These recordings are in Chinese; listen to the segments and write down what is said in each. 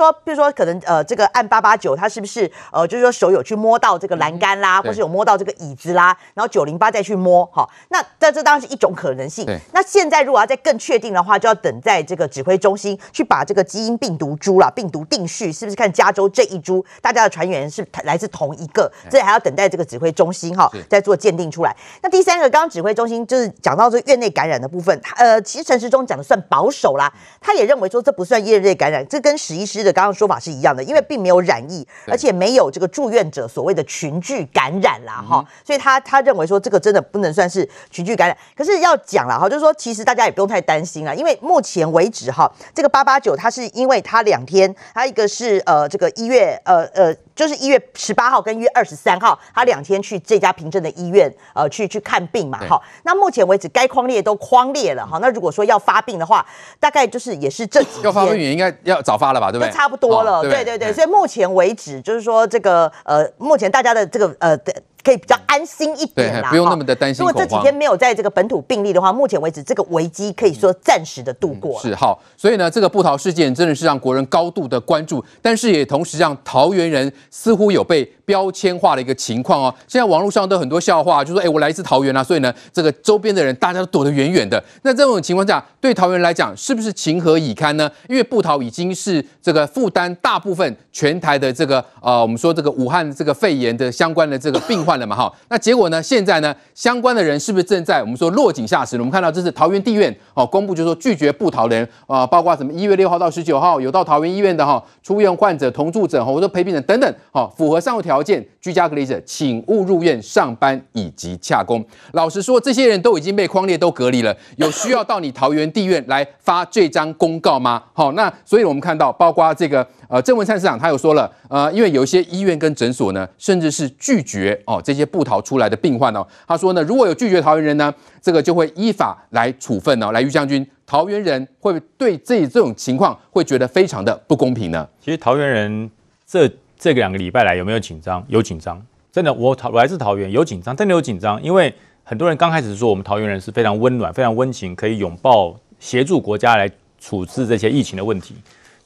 说，比如说可能呃，这个按八八九，他是不是呃，就是说手有去摸到这个栏杆啦，或是有摸到这个椅子啦，然后九零八再去摸，好，那这这当然是一种可能性。那现在如果要再更确定的话，就要等在这个指挥中心去把这个基因病毒株啦，病毒定序是不是看加州这一株，大家的传源是来自同一个，这还要等待这个指挥中心哈再做鉴定出来。那第三个，刚刚指挥中心就是讲到这个院内感染的部分，呃，其实陈时中讲的算保守啦，他也认为说这不算院内感染，这跟史医师的刚刚说法是一样的。因为并没有染疫，而且没有这个住院者所谓的群聚感染啦，哈，所以他他认为说这个真的不能算是群聚感染。可是要讲了哈，就是说其实大家也不用太担心了，因为目前为止哈，这个八八九它是因为它两天，它一个是呃这个一月呃呃。就是一月十八号跟一月二十三号，他两天去这家平镇的医院，呃，去去看病嘛，好。那目前为止，该框列都框列了，好。那如果说要发病的话，大概就是也是这几天。要发病也应该要早发了吧，对不对？就差不多了，对对对。所以目前为止，就是说这个呃，目前大家的这个呃的。可以比较安心一点啦，不用那么的担心。如果这几天没有在这个本土病例的话，目前为止这个危机可以说暂时的度过。是好，所以呢，这个布桃事件真的是让国人高度的关注，但是也同时让桃园人似乎有被标签化的一个情况哦。现在网络上都很多笑话，就说哎，我来自桃园啊，所以呢，这个周边的人大家都躲得远远的。那这种情况下，对桃园来讲，是不是情何以堪呢？因为布桃已经是这个负担大部分全台的这个呃，我们说这个武汉这个肺炎的相关的这个病患了嘛，哈。那结果呢？现在呢，相关的人是不是正在我们说落井下石？我们看到这是桃园地院哦公布，就是说拒绝布桃的人啊，包括什么一月六号到十九号有到桃园医院的哈出院患者、同住者或者陪病人等等，好，符合上述条条件居家隔离者，请勿入院上班以及洽公。老实说，这些人都已经被框列都隔离了，有需要到你桃园地院来发这张公告吗？好，那所以我们看到，包括这个。呃，郑文灿市长他有说了，呃，因为有一些医院跟诊所呢，甚至是拒绝哦这些不逃出来的病患哦。他说呢，如果有拒绝桃园人呢，这个就会依法来处分哦。来，于将军，桃园人会不会对这这种情况会觉得非常的不公平呢？其实桃园人这这两个礼拜来有没有紧张？有紧张，真的，我桃我来自桃园，有紧张，真的有紧张，因为很多人刚开始说我们桃园人是非常温暖、非常温情，可以拥抱、协助国家来处置这些疫情的问题。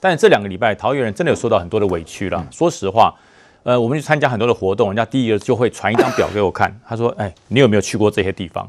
但是这两个礼拜，桃园人真的有受到很多的委屈了。说实话，呃，我们去参加很多的活动，人家第一个就会传一张表给我看，他说：“哎，你有没有去过这些地方？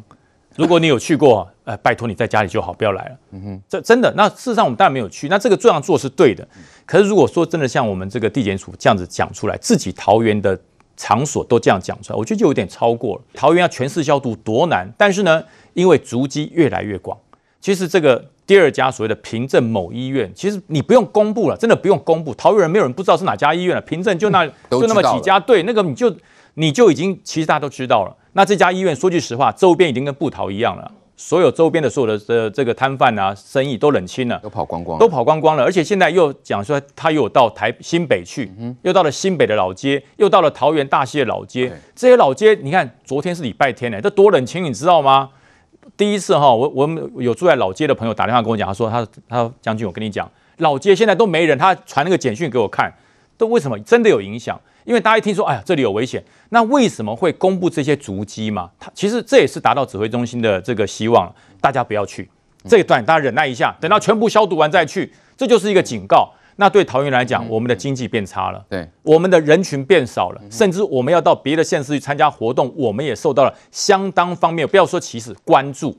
如果你有去过，呃，拜托你在家里就好，不要来了。”嗯哼，这真的。那事实上我们当然没有去，那这个这样做是对的。可是如果说真的像我们这个地检署这样子讲出来，自己桃园的场所都这样讲出来，我觉得就有点超过了。桃园要全市消毒多难？但是呢，因为足迹越来越广，其实这个。第二家所谓的平镇某医院，其实你不用公布了，真的不用公布。桃园人没有人不知道是哪家医院了，平镇就那就那么几家，对，那个你就你就已经其实大家都知道了。那这家医院说句实话，周边已经跟布桃一样了，所有周边的所有的这这个摊贩啊，生意都冷清了，都跑光光，都跑光光了。而且现在又讲说他又到台新北去，又到了新北的老街，又到了桃园大溪的老街，这些老街你看，昨天是礼拜天呢，这多冷清，你知道吗？第一次哈，我我们有住在老街的朋友打电话跟我讲，他说他他说将军，我跟你讲，老街现在都没人，他传那个简讯给我看，都为什么真的有影响？因为大家一听说，哎呀，这里有危险，那为什么会公布这些足迹嘛？他其实这也是达到指挥中心的这个希望，大家不要去这一段，大家忍耐一下，等到全部消毒完再去，这就是一个警告。那对桃园来讲，我们的经济变差了，对，我们的人群变少了，甚至我们要到别的县市去参加活动，我们也受到了相当方面，不要说歧视，关注。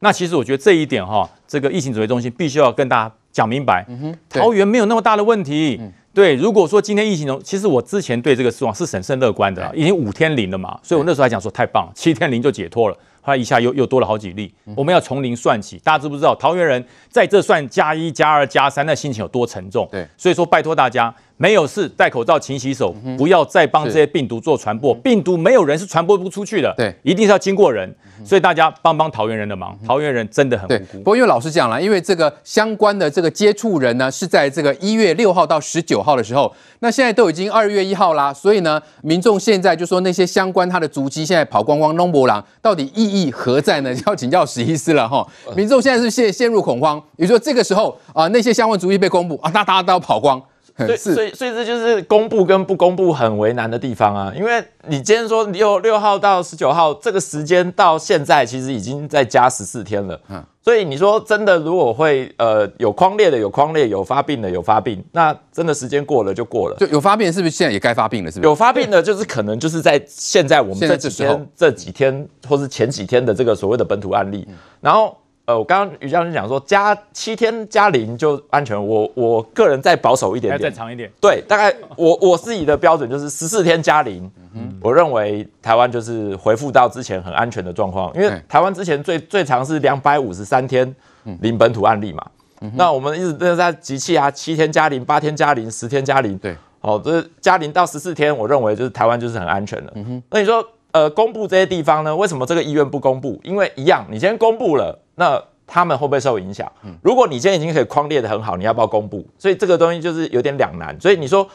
那其实我觉得这一点哈，这个疫情指挥中心必须要跟大家讲明白。桃园没有那么大的问题。对，如果说今天疫情中，其实我之前对这个失望是审慎乐观的，已经五天零了嘛，所以我那时候还讲说太棒了，七天零就解脱了。后来一下又又多了好几例，我们要从零算起。大家知不知道桃园人在这算加一加二加三，那心情有多沉重？对，所以说拜托大家，没有事戴口罩、勤洗手，不要再帮这些病毒做传播。病毒没有人是传播不出去的，对，一定是要经过人。所以大家帮帮桃园人的忙，桃园人真的很无辜。不过因为老实讲了，因为这个相关的这个接触人呢，是在这个一月六号到十九号的时候，那现在都已经二月一号啦，所以呢，民众现在就说那些相关他的足迹现在跑光光，弄不郎到底意义何在呢？要请教史医师了哈。民众现在是陷陷入恐慌，比如说这个时候啊，那些相关足迹被公布啊，那大家都要跑光。对，所以所以这就是公布跟不公布很为难的地方啊。因为你今天说六六号到十九号这个时间到现在，其实已经在加十四天了。嗯，所以你说真的，如果会呃有框列的有框列，有发病的有发病，那真的时间过了就过了。就有发病是不是现在也该发病了？是不是？有发病的，就是可能就是在现在我们这几天这几天或是前几天的这个所谓的本土案例，然后。呃，我刚刚于将军讲说加七天加零就安全，我我个人再保守一点点，再长一点。对，大概我我自己的标准就是十四天加零，嗯，我认为台湾就是恢复到之前很安全的状况，因为台湾之前最最长是两百五十三天零本土案例嘛，嗯、那我们一直都在集气啊，七天加零，八天加零，十天加零，对，好，这是加零到十四天，我认为就是台湾就是很安全的。嗯哼，那你说呃，公布这些地方呢？为什么这个医院不公布？因为一样，你先公布了。那他们会不会受影响？如果你今天已经可以框列的很好，你要不要公布？所以这个东西就是有点两难。所以你说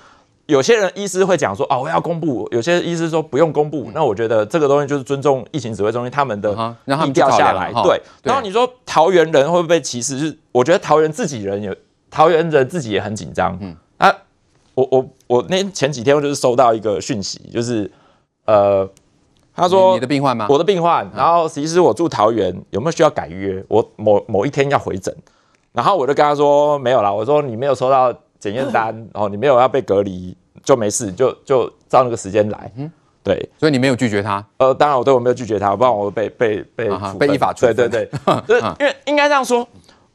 有些人医师会讲说哦，我要公布；有些医师说不用公布。那我觉得这个东西就是尊重疫情指挥中心他们的低调下来。对。然后你说桃园人会不会被歧视？就是我觉得桃园自己人有桃园人自己也很紧张。嗯啊，我我我那前几天我就是收到一个讯息，就是呃。他说：“你的病患吗？我的病患。然后其实我住桃园，有没有需要改约？我某某一天要回诊，然后我就跟他说没有啦。我说你没有收到检验单，然 后你没有要被隔离，就没事，就就照那个时间来。嗯，对，所以你没有拒绝他。呃，当然我对我没有拒绝他，不然我被被被被依法处分。对对对，因为应该这样说。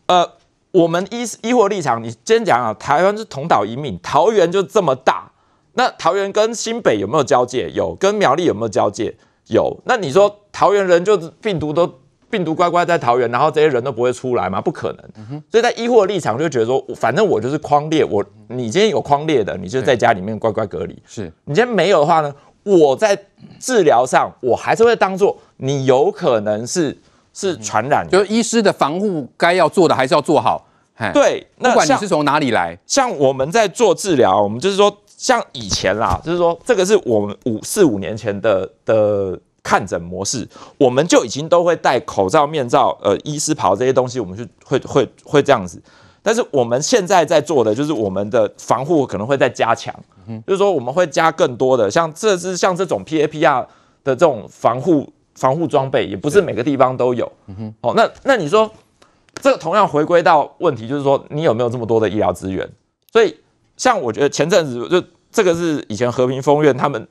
呃，我们医医护立场，你先讲啊，台湾是同岛一命，桃园就这么大，那桃园跟新北有没有交界？有，跟苗栗有没有交界？”有，那你说桃园人就是病毒都病毒乖乖在桃园，然后这些人都不会出来吗？不可能。嗯、所以在医护的立场就觉得说，反正我就是框列，我你今天有框列的，你就在家里面乖乖隔离。是你今天没有的话呢，我在治疗上我还是会当做你有可能是是传染，就是医师的防护该要做的还是要做好。对，那不管你是从哪里来，像我们在做治疗，我们就是说。像以前啦，就是说这个是我们五四五年前的的看诊模式，我们就已经都会戴口罩、面罩、呃医师袍这些东西，我们就会会会这样子。但是我们现在在做的就是我们的防护可能会再加强，就是说我们会加更多的，像这是像这种 PAPR 的这种防护防护装备，也不是每个地方都有。哦，那那你说这个同样回归到问题，就是说你有没有这么多的医疗资源？所以。像我觉得前阵子就这个是以前和平风院他们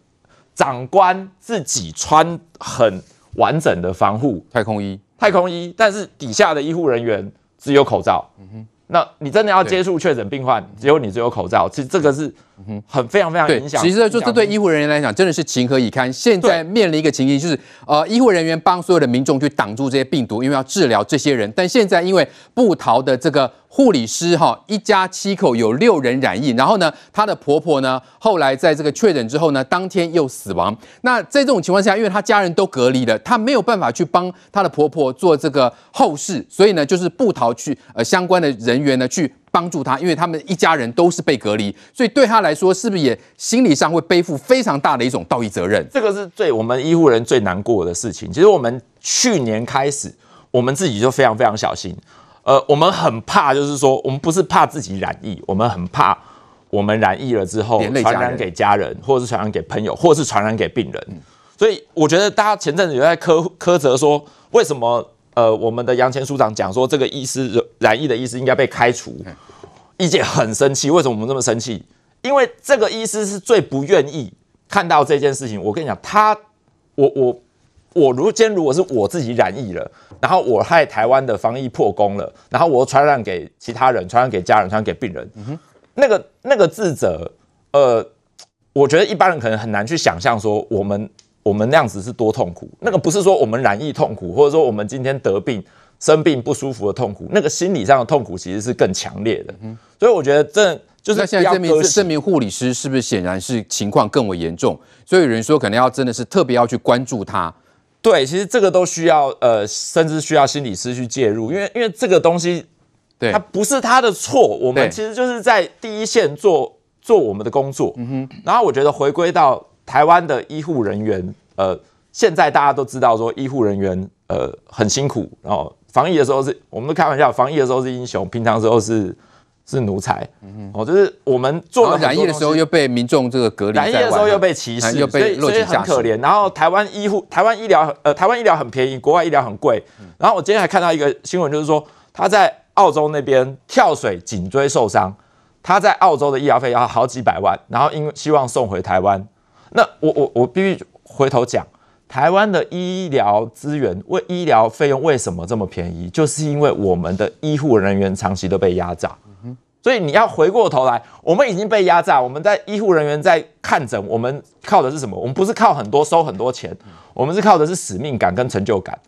长官自己穿很完整的防护太空衣，太空衣，但是底下的医护人员只有口罩。嗯哼，那你真的要接触确诊病患，只有你只有口罩，其实这个是很非常非常影响。其实就这对医护人员来讲真的是情何以堪。现在面临一个情形就是，呃，医护人员帮所有的民众去挡住这些病毒，因为要治疗这些人，但现在因为布桃的这个。护理师哈，一家七口有六人染疫，然后呢，她的婆婆呢，后来在这个确诊之后呢，当天又死亡。那在这种情况下，因为她家人都隔离了，她没有办法去帮她的婆婆做这个后事，所以呢，就是布桃去呃相关的人员呢去帮助他，因为他们一家人都是被隔离，所以对他来说，是不是也心理上会背负非常大的一种道义责任？这个是最我们医护人最难过的事情。其实我们去年开始，我们自己就非常非常小心。呃，我们很怕，就是说，我们不是怕自己染疫，我们很怕我们染疫了之后传染给家人，或者是传染给朋友，或者是传染给病人。所以我觉得大家前阵子有在苛苛责说，为什么呃我们的杨前署长讲说这个医师染疫的医师应该被开除，医界很生气。为什么我们这么生气？因为这个医师是最不愿意看到这件事情。我跟你讲，他我我。我如今如果是我自己染疫了，然后我害台湾的防疫破功了，然后我传染给其他人，传染给家人，传染给病人，嗯、那个那个自责，呃，我觉得一般人可能很难去想象说我们我们那样子是多痛苦。那个不是说我们染疫痛苦，或者说我们今天得病生病不舒服的痛苦，那个心理上的痛苦其实是更强烈的。嗯、所以我觉得这就是那现在证明证明护理师是不是显然是情况更为严重？所以有人说可能要真的是特别要去关注他。对，其实这个都需要呃，甚至需要心理师去介入，因为因为这个东西，对，它不是他的错，我们其实就是在第一线做做我们的工作。嗯哼。然后我觉得回归到台湾的医护人员，呃，现在大家都知道说医护人员呃很辛苦，然后防疫的时候是我们都开玩笑，防疫的时候是英雄，平常的时候是是奴才。嗯哦，就是我们做了染疫的时候又被民众这个隔离，染疫的时候又被歧视，又被所以所以很可怜。然后台湾医护，台湾医疗呃，台湾医疗很便宜，国外医疗很贵。然后我今天还看到一个新闻，就是说他在澳洲那边跳水颈椎受伤，他在澳洲的医疗费要好几百万，然后因为希望送回台湾。那我我我必须回头讲。台湾的医疗资源为医疗费用为什么这么便宜？就是因为我们的医护人员长期都被压榨，所以你要回过头来，我们已经被压榨。我们在医护人员在看诊，我们靠的是什么？我们不是靠很多收很多钱，我们是靠的是使命感跟成就感。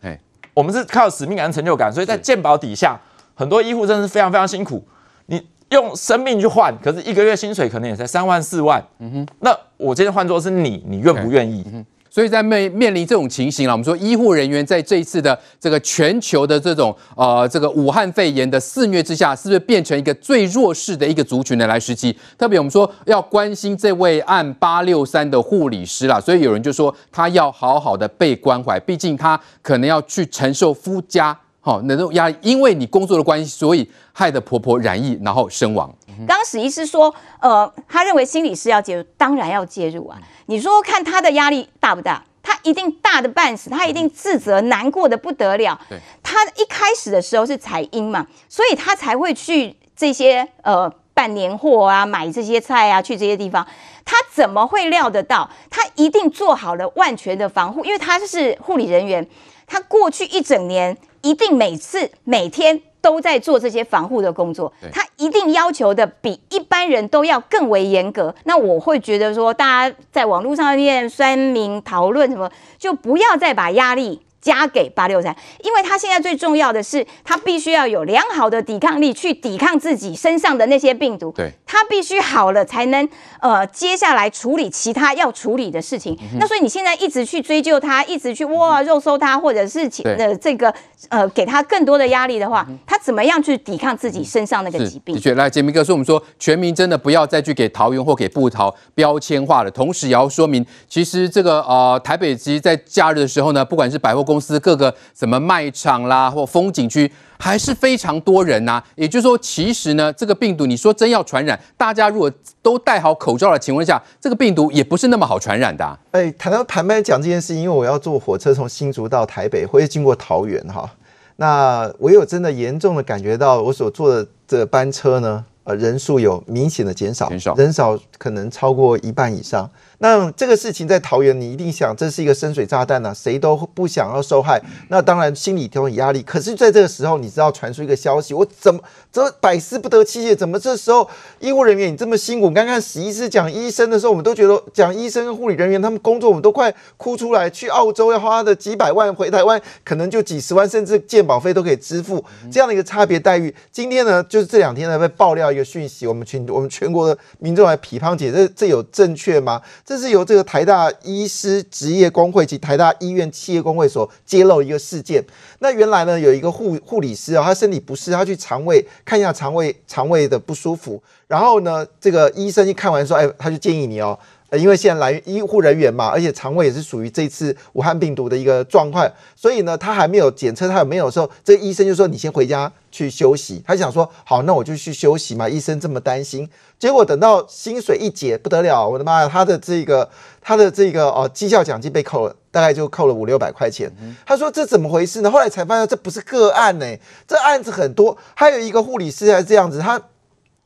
我们是靠使命感跟成就感，所以在健保底下，很多医护真的是非常非常辛苦。你用生命去换，可是一个月薪水可能也才三万四万。嗯哼，那我今天换作是你，你愿不愿意？嗯所以在面面临这种情形了，我们说医护人员在这一次的这个全球的这种呃这个武汉肺炎的肆虐之下，是不是变成一个最弱势的一个族群的？来时期，特别我们说要关心这位按八六三的护理师啦，所以有人就说他要好好的被关怀，毕竟他可能要去承受夫家好那种压力，因为你工作的关系，所以害得婆婆染疫然后身亡。刚刚史医师说，呃，他认为心理师要介入，当然要介入啊。你说看他的压力大不大？他一定大的半死，他一定自责难过的不得了。对，他一开始的时候是采阴嘛，所以他才会去这些呃办年货啊，买这些菜啊，去这些地方。他怎么会料得到？他一定做好了万全的防护，因为他是护理人员，他过去一整年一定每次每天。都在做这些防护的工作，他一定要求的比一般人都要更为严格。那我会觉得说，大家在网络上面酸民讨论什么，就不要再把压力。加给八六三，因为他现在最重要的是，他必须要有良好的抵抗力去抵抗自己身上的那些病毒。对，他必须好了才能呃接下来处理其他要处理的事情。嗯、那所以你现在一直去追究他，一直去哇肉搜他，或者是呃这个呃给他更多的压力的话，他怎么样去抵抗自己身上那个疾病？的确，来杰明哥说，我们说全民真的不要再去给桃园或给布桃标签化了，同时也要说明，其实这个呃台北其实在假日的时候呢，不管是百货公司公司各个什么卖场啦，或风景区，还是非常多人呐、啊。也就是说，其实呢，这个病毒，你说真要传染，大家如果都戴好口罩的情况下，这个病毒也不是那么好传染的、啊。哎，谈到坦白讲这件事，因为我要坐火车从新竹到台北，会经过桃园哈。那我有真的严重的感觉到，我所坐的这班车呢，呃，人数有明显的减少，减少，人少可能超过一半以上。那这个事情在桃园，你一定想这是一个深水炸弹呐、啊，谁都不想要受害。那当然心里都有压力。可是，在这个时候，你知道传出一个消息，我怎么这百思不得其解？怎么这时候医护人员你这么辛苦？刚刚史医师讲医生的时候，我们都觉得讲医生跟护理人员他们工作，我们都快哭出来。去澳洲要花的几百万，回台湾可能就几十万，甚至健保费都可以支付。这样的一个差别待遇，今天呢，就是这两天呢被爆料一个讯息，我们全我们全国的民众来批判解，这这有正确吗？这这是由这个台大医师职业工会及台大医院企业工会所揭露一个事件。那原来呢，有一个护护理师啊，他身体不适，他去肠胃看一下肠胃肠胃的不舒服。然后呢，这个医生一看完说，哎，他就建议你哦，因为现在来医护人员嘛，而且肠胃也是属于这次武汉病毒的一个状况，所以呢，他还没有检测他有没有的时候，这个医生就说你先回家去休息。他想说，好，那我就去休息嘛。医生这么担心。结果等到薪水一结，不得了，我的妈呀，他的这个他的这个哦绩效奖金被扣了，大概就扣了五六百块钱。他说这怎么回事呢？后来才发现这不是个案呢，这案子很多。还有一个护理师还是这样子，他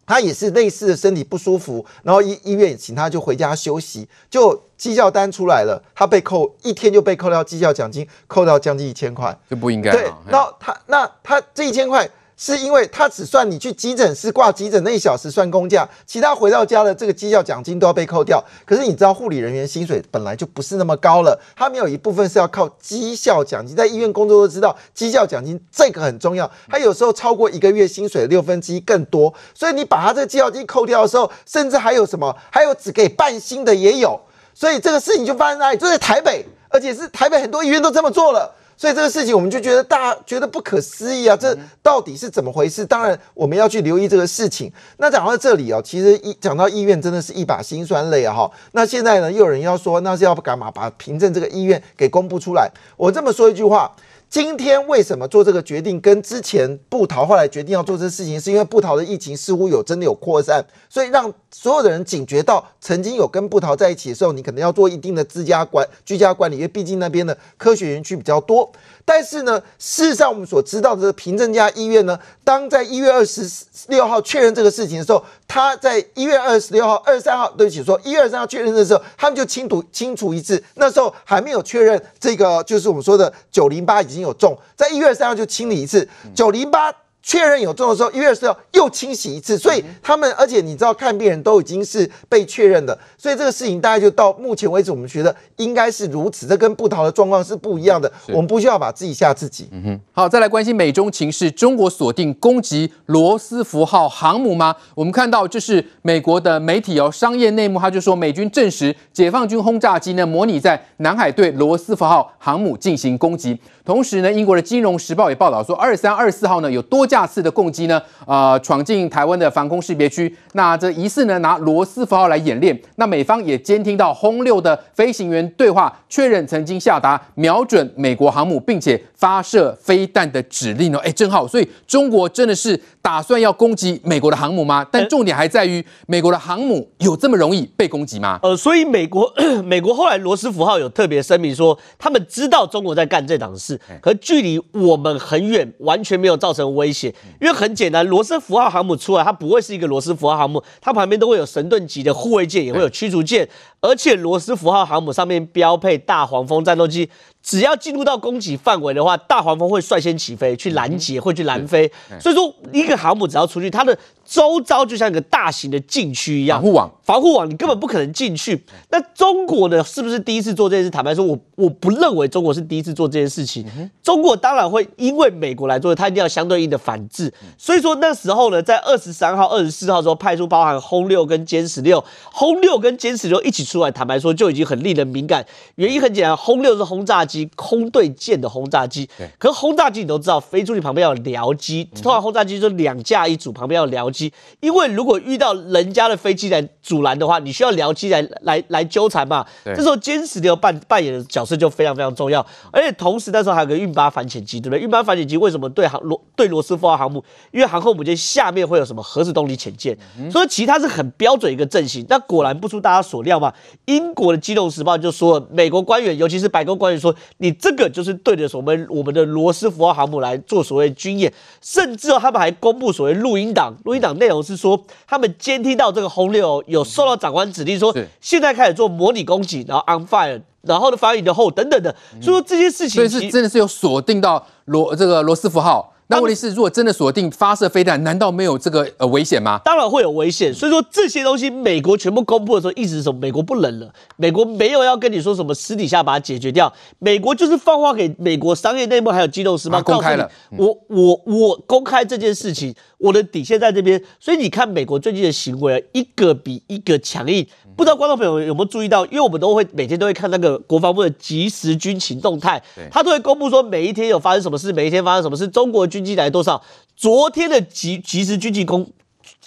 他也是类似的身体不舒服，然后医医院请他就回家休息，就绩效单出来了，他被扣一天就被扣掉绩效奖金，扣到将近一千块，就不应该。对，然后他那他这一千块。是因为他只算你去急诊室挂急诊那一小时算工价，其他回到家的这个绩效奖金都要被扣掉。可是你知道护理人员薪水本来就不是那么高了，他们有一部分是要靠绩效奖金，在医院工作都知道绩效奖金这个很重要，他有时候超过一个月薪水六分之一更多。所以你把他这个绩效金扣掉的时候，甚至还有什么？还有只给半薪的也有。所以这个事情就发生在？就在台北，而且是台北很多医院都这么做了。所以这个事情我们就觉得大家觉得不可思议啊，这到底是怎么回事？当然我们要去留意这个事情。那讲到这里哦，其实一讲到医院真的是一把辛酸泪啊哈。那现在呢，又有人要说那是要干嘛？把凭证这个医院给公布出来。我这么说一句话，今天为什么做这个决定，跟之前部桃后来决定要做这事情，是因为部桃的疫情似乎有真的有扩散，所以让所有的人警觉到，曾经有跟部桃在一起的时候，你可能要做一定的自家管居家管理，因为毕竟那边的科学园区比较多。但是呢，事实上我们所知道的平镇家医院呢，当在一月二十六号确认这个事情的时候，他在一月二十六号、二十三号，对不起，说一月二十三号确认的时候，他们就清楚清楚一次，那时候还没有确认这个，就是我们说的九零八已经经有中，在一月三号就清理一次九零八。确认有中的时候，一月四号又清洗一次，所以他们，而且你知道，看病人都已经是被确认的，所以这个事情大概就到目前为止，我们觉得应该是如此。这跟部桃的状况是不一样的，我们不需要把自己吓自己。嗯哼。好，再来关心美中情势，中国锁定攻击罗斯福号航母吗？我们看到这是美国的媒体哦，商业内幕，他就说美军证实解放军轰炸机呢模拟在南海对罗斯福号航母进行攻击。同时呢，英国的《金融时报》也报道说，二三、二四号呢有多架次的攻击呢，呃，闯进台湾的防空识别区。那这疑似呢拿罗斯福号来演练。那美方也监听到轰六的飞行员对话，确认曾经下达瞄准美国航母，并且发射飞弹的指令哦。哎，正好，所以中国真的是打算要攻击美国的航母吗？但重点还在于，美国的航母有这么容易被攻击吗？呃，所以美国 美国后来罗斯福号有特别声明说，他们知道中国在干这档事。可距离我们很远，完全没有造成威胁。因为很简单，罗斯福号航母出来，它不会是一个罗斯福号航母，它旁边都会有神盾级的护卫舰，也会有驱逐舰，而且罗斯福号航母上面标配大黄蜂战斗机。只要进入到攻击范围的话，大黄蜂会率先起飞去拦截，会去拦飞。所以说，一个航母只要出去，它的周遭就像一个大型的禁区一样，防护网，防护网，你根本不可能进去。那中国呢，是不是第一次做这件事？坦白说，我我不认为中国是第一次做这件事情。中国当然会因为美国来做，它一定要相对应的反制。所以说那时候呢，在二十三号、二十四号时候，派出包含轰六跟歼十六，轰六跟歼十六一起出来，坦白说就已经很令人敏感。原因很简单，轰六是轰炸机。空对舰的轰炸机，可是轰炸机你都知道，飞出去旁边要僚机，通常轰炸机就两架一组，旁边要僚机，因为如果遇到人家的飞机来阻拦的话，你需要僚机来来来纠缠嘛。这时候歼十六扮扮演的角色就非常非常重要，而且同时那时候还有个运八反潜机，对不对？运八反潜机为什么对航罗对罗斯福号航母？因为航空母舰下面会有什么核子动力潜舰，所以其他是很标准一个阵型。那果然不出大家所料嘛，英国的《金融时报》就说了，美国官员尤其是白宫官员说你。这个就是对着我们我们的罗斯福号航母来做所谓军演，甚至他们还公布所谓录音档，录音档内容是说他们监听到这个轰六有受到长官指令说，现在开始做模拟攻击，然后 on fire，然后呢发的后等等的，所以说这些事情，所以是真的是有锁定到罗这个罗斯福号。那问题是，如果真的锁定发射飞弹，难道没有这个呃危险吗？当然会有危险。所以说这些东西，美国全部公布的时候，意思是什么？美国不冷了，美国没有要跟你说什么私底下把它解决掉，美国就是放话给美国商业内幕还有金融时报公开了，我我我公开这件事情，我的底线在这边。所以你看美国最近的行为，一个比一个强硬。不知道观众朋友有没有注意到？因为我们都会每天都会看那个国防部的即时军情动态，他都会公布说每一天有发生什么事，每一天发生什么事，中国军军机来多少。昨天的即即时军机公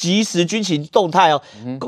即时军情动态哦，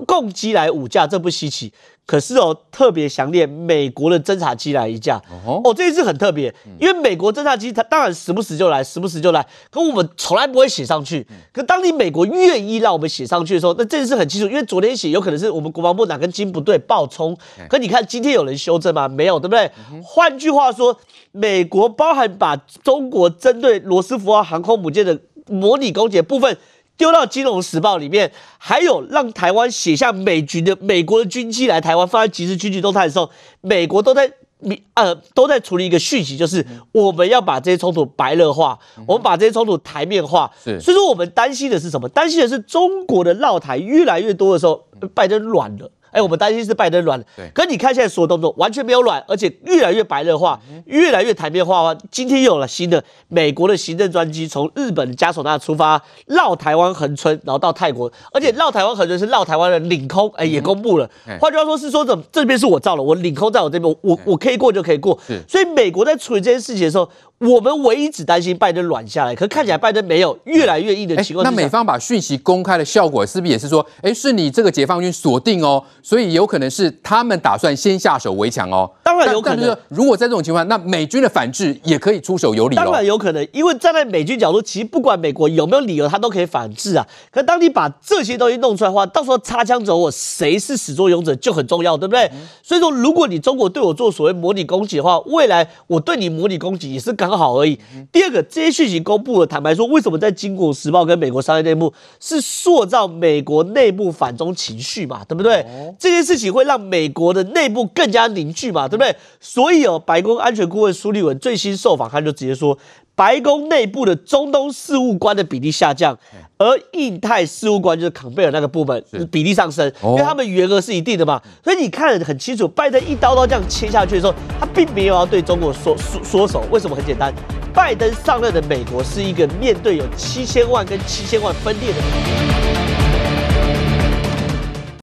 共机来五架，这不稀奇。可是哦，特别想念美国的侦察机来一架哦，这一次很特别，因为美国侦察机它当然时不时就来，时不时就来，可我们从来不会写上去。可当你美国愿意让我们写上去的时候，那这件事很清楚，因为昨天写有可能是我们国防部哪根筋不对爆冲。可你看今天有人修正吗？没有，对不对？换句话说，美国包含把中国针对罗斯福号航空母舰的模拟攻击部分。丢到《金融时报》里面，还有让台湾写下美军的美国的军机来台湾，放在即时军机动态的时候，美国都在呃都在处理一个讯息，就是我们要把这些冲突白热化，我们把这些冲突台面化。是，所以说我们担心的是什么？担心的是中国的绕台越来越多的时候，拜登软了。哎，我们担心是拜登软，对。可你看现在所有动作完全没有软，而且越来越白热化，越来越台面化。今天又有了新的美国的行政专机从日本的嘉手纳出发，绕台湾横村，然后到泰国，而且绕台湾横村是绕台湾的领空，哎，也公布了。换句话说，是说这这边是我造了，我领空在我这边，我我可以过就可以过。所以美国在处理这件事情的时候。我们唯一只担心拜登软下来，可看起来拜登没有越来越硬的情况。那美方把讯息公开的效果，是不是也是说，哎，是你这个解放军锁定哦，所以有可能是他们打算先下手为强哦？当然。然有可能。如果在这种情况，那美军的反制也可以出手有理。当然有可能，因为站在美军角度，其实不管美国有没有理由，他都可以反制啊。可当你把这些东西弄出来的话，到时候擦枪走火，谁是始作俑者就很重要，对不对？嗯、所以说，如果你中国对我做所谓模拟攻击的话，未来我对你模拟攻击也是刚好而已。嗯、第二个，这些讯息公布了，坦白说，为什么在《金国时报》跟美国商业内幕是塑造美国内部反中情绪嘛？对不对？哦、这件事情会让美国的内部更加凝聚嘛？对不对？所以哦，白宫安全顾问苏利文最新受访，他就直接说。白宫内部的中东事务官的比例下降，而印太事务官就是坎贝尔那个部门比例上升，因为他们员额是一定的嘛，所以你看得很清楚，拜登一刀刀这样切下去的时候，他并没有要对中国缩缩缩手。为什么？很简单，拜登上任的美国是一个面对有七千万跟七千万分裂的。